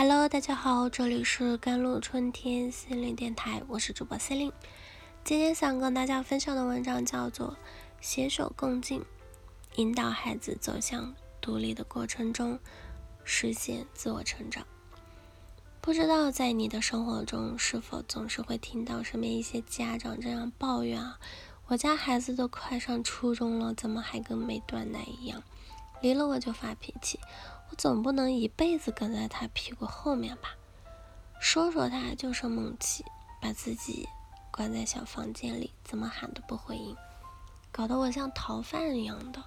Hello，大家好，这里是甘露春天心灵电台，我是主播司令今天想跟大家分享的文章叫做《携手共进》，引导孩子走向独立的过程中，实现自我成长。不知道在你的生活中，是否总是会听到身边一些家长这样抱怨啊？我家孩子都快上初中了，怎么还跟没断奶一样？离了我就发脾气。我总不能一辈子跟在他屁股后面吧？说说他就生闷气，把自己关在小房间里，怎么喊都不回应，搞得我像逃犯一样的，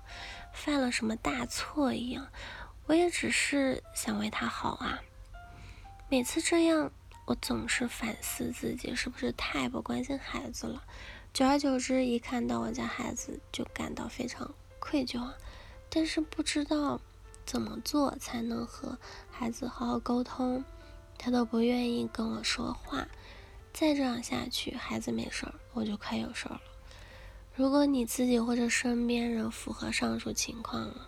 犯了什么大错一样。我也只是想为他好啊。每次这样，我总是反思自己是不是太不关心孩子了。久而久之，一看到我家孩子就感到非常愧疚啊。但是不知道。怎么做才能和孩子好好沟通？他都不愿意跟我说话。再这样下去，孩子没事儿，我就快有事儿了。如果你自己或者身边人符合上述情况了，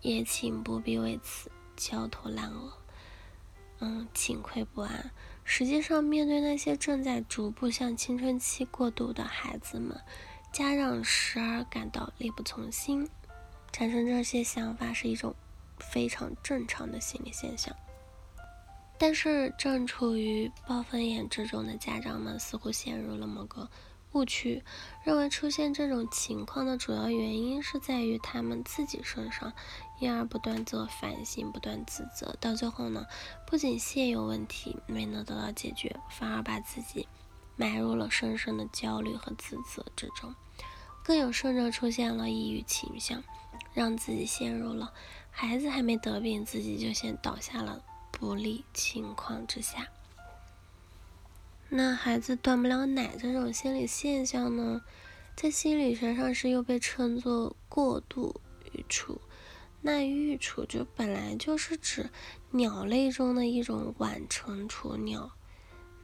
也请不必为此焦头烂额，嗯，请愧不安。实际上，面对那些正在逐步向青春期过渡的孩子们，家长时而感到力不从心，产生这些想法是一种。非常正常的心理现象，但是正处于暴风眼之中的家长们似乎陷入了某个误区，认为出现这种情况的主要原因是在于他们自己身上，因而不断自我反省、不断自责，到最后呢，不仅现有问题没能得到解决，反而把自己埋入了深深的焦虑和自责之中，更有甚者出现了抑郁倾向，让自己陷入了。孩子还没得病，自己就先倒下了不利情况之下。那孩子断不了奶这种心理现象呢，在心理学上是又被称作过度育雏。那育雏就本来就是指鸟类中的一种晚成雏鸟，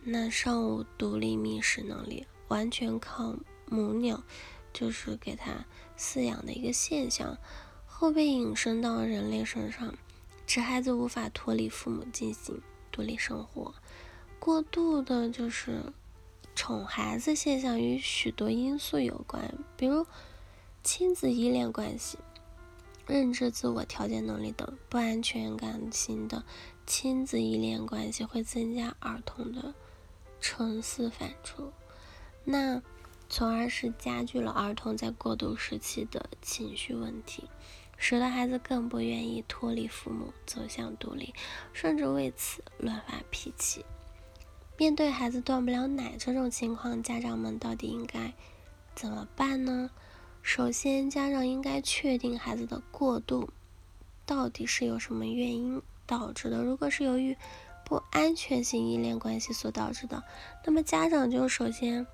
那尚无独立觅食能力，完全靠母鸟就是给他饲养的一个现象。后被引申到人类身上，指孩子无法脱离父母进行独立生活。过度的就是宠孩子现象与许多因素有关，比如亲子依恋关系、认知自我调节能力等。不安全感型的亲子依恋关系会增加儿童的沉思反刍，那从而是加剧了儿童在过渡时期的情绪问题。使得孩子更不愿意脱离父母，走向独立，甚至为此乱发脾气。面对孩子断不了奶这种情况，家长们到底应该怎么办呢？首先，家长应该确定孩子的过度到底是由什么原因导致的。如果是由于不安全性依恋关系所导致的，那么家长就首先。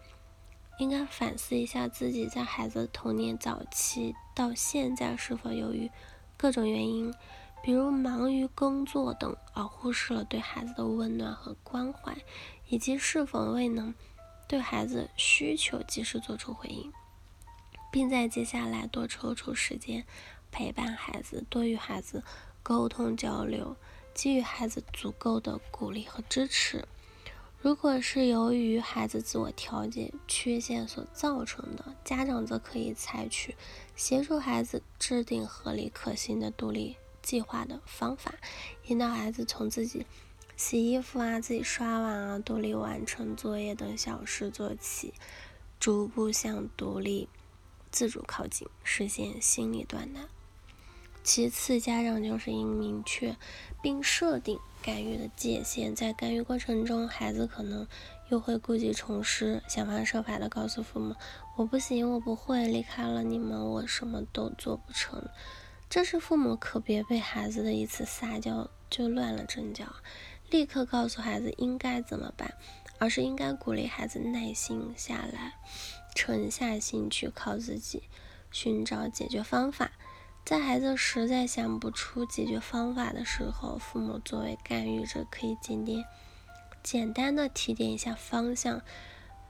应该反思一下自己在孩子童年早期到现在是否由于各种原因，比如忙于工作等，而忽视了对孩子的温暖和关怀，以及是否未能对孩子需求及时做出回应，并在接下来多抽出时间陪伴孩子，多与孩子沟通交流，给予孩子足够的鼓励和支持。如果是由于孩子自我调节缺陷所造成的，家长则可以采取协助孩子制定合理可行的独立计划的方法，引导孩子从自己洗衣服啊、自己刷碗啊、独立完成作业等小事做起，逐步向独立自主靠近，实现心理断奶。其次，家长就是应明确并设定干预的界限。在干预过程中，孩子可能又会故技重施，想方设法的告诉父母：“我不行，我不会，离开了你们，我什么都做不成。”这时，父母可别被孩子的一次撒娇就乱了阵脚，立刻告诉孩子应该怎么办，而是应该鼓励孩子耐心下来，沉下心去靠自己寻找解决方法。在孩子实在想不出解决方法的时候，父母作为干预者，可以简点、简单的提点一下方向，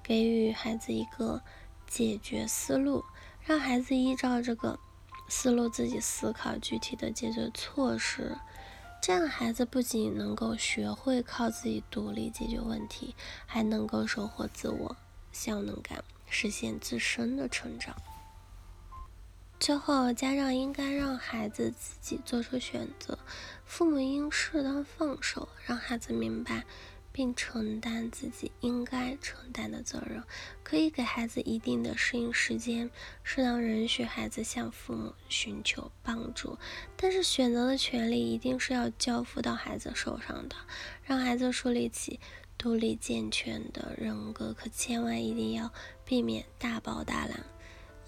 给予孩子一个解决思路，让孩子依照这个思路自己思考具体的解决措施，这样孩子不仅能够学会靠自己独立解决问题，还能够收获自我效能感，实现自身的成长。最后，家长应该让孩子自己做出选择，父母应适当放手，让孩子明白。并承担自己应该承担的责任，可以给孩子一定的适应时间，适当允许孩子向父母寻求帮助。但是选择的权利一定是要交付到孩子手上的，让孩子树立起独立健全的人格。可千万一定要避免大包大揽。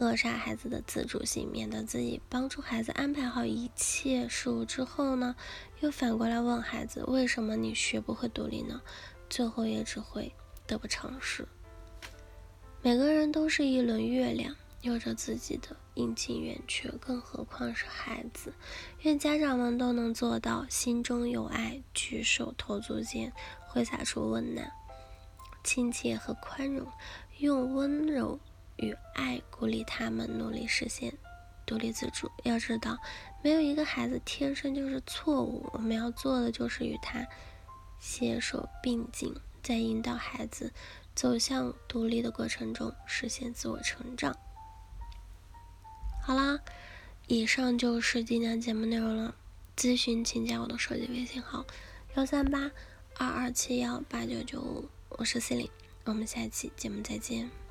扼杀孩子的自主性，免得自己帮助孩子安排好一切事物之后呢，又反过来问孩子为什么你学不会独立呢？最后也只会得不偿失。每个人都是一轮月亮，有着自己的阴晴圆缺，更何况是孩子。愿家长们都能做到心中有爱，举手投足间挥洒出温暖、亲切和宽容，用温柔。与爱鼓励他们努力实现独立自主。要知道，没有一个孩子天生就是错误。我们要做的就是与他携手并进，在引导孩子走向独立的过程中实现自我成长。好啦，以上就是今天节目内容了。咨询请加我的手机微信号：幺三八二二七幺八九九五，我是 C 琳，我们下期节目再见。